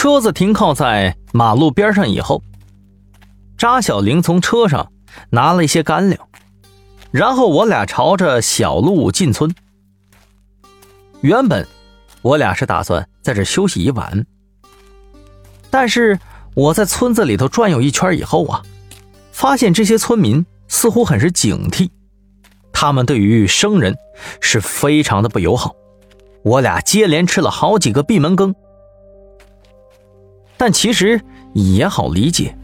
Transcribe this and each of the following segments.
车子停靠在马路边上以后，扎小玲从车上拿了一些干粮，然后我俩朝着小路进村。原本我俩是打算在这休息一晚，但是我在村子里头转悠一圈以后啊，发现这些村民似乎很是警惕，他们对于生人是非常的不友好。我俩接连吃了好几个闭门羹。但其实也好理解，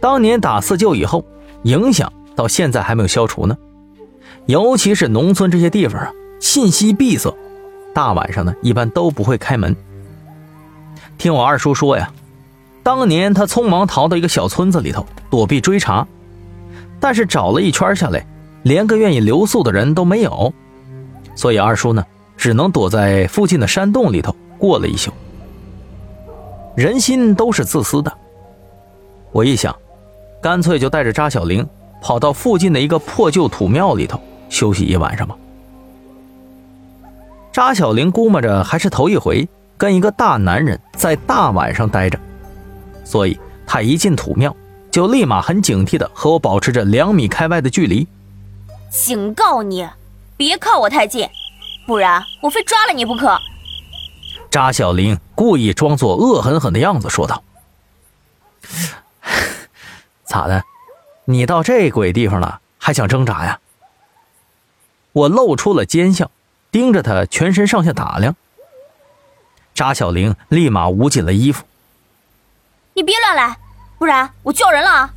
当年打四旧以后，影响到现在还没有消除呢。尤其是农村这些地方啊，信息闭塞，大晚上呢一般都不会开门。听我二叔说呀，当年他匆忙逃到一个小村子里头躲避追查，但是找了一圈下来，连个愿意留宿的人都没有，所以二叔呢只能躲在附近的山洞里头过了一宿。人心都是自私的，我一想，干脆就带着扎小玲跑到附近的一个破旧土庙里头休息一晚上吧。扎小玲估摸着还是头一回跟一个大男人在大晚上待着，所以她一进土庙就立马很警惕的和我保持着两米开外的距离。警告你，别靠我太近，不然我非抓了你不可。扎小玲故意装作恶狠狠的样子说道：“ 咋的？你到这鬼地方了，还想挣扎呀？”我露出了奸笑，盯着他全身上下打量。扎小玲立马捂紧了衣服：“你别乱来，不然我叫人了啊！”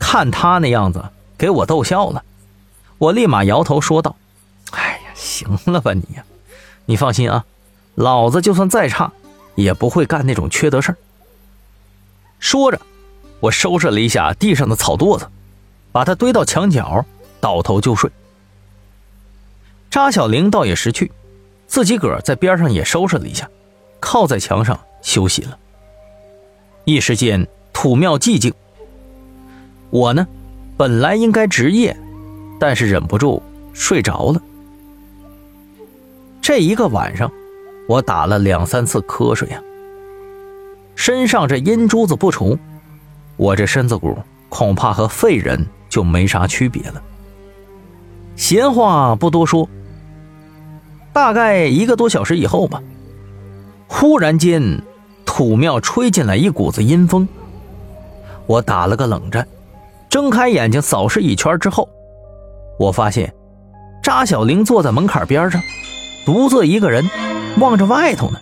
看他那样子，给我逗笑了。我立马摇头说道：“哎呀，行了吧你呀，你放心啊。”老子就算再差，也不会干那种缺德事儿。说着，我收拾了一下地上的草垛子，把它堆到墙角，倒头就睡。扎小玲倒也识趣，自己个儿在边上也收拾了一下，靠在墙上休息了。一时间土庙寂静。我呢，本来应该值夜，但是忍不住睡着了。这一个晚上。我打了两三次瞌睡呀，身上这阴珠子不除，我这身子骨恐怕和废人就没啥区别了。闲话不多说，大概一个多小时以后吧，忽然间土庙吹进来一股子阴风，我打了个冷战，睁开眼睛扫视一圈之后，我发现扎小玲坐在门槛边上，独自一个人。望着外头呢。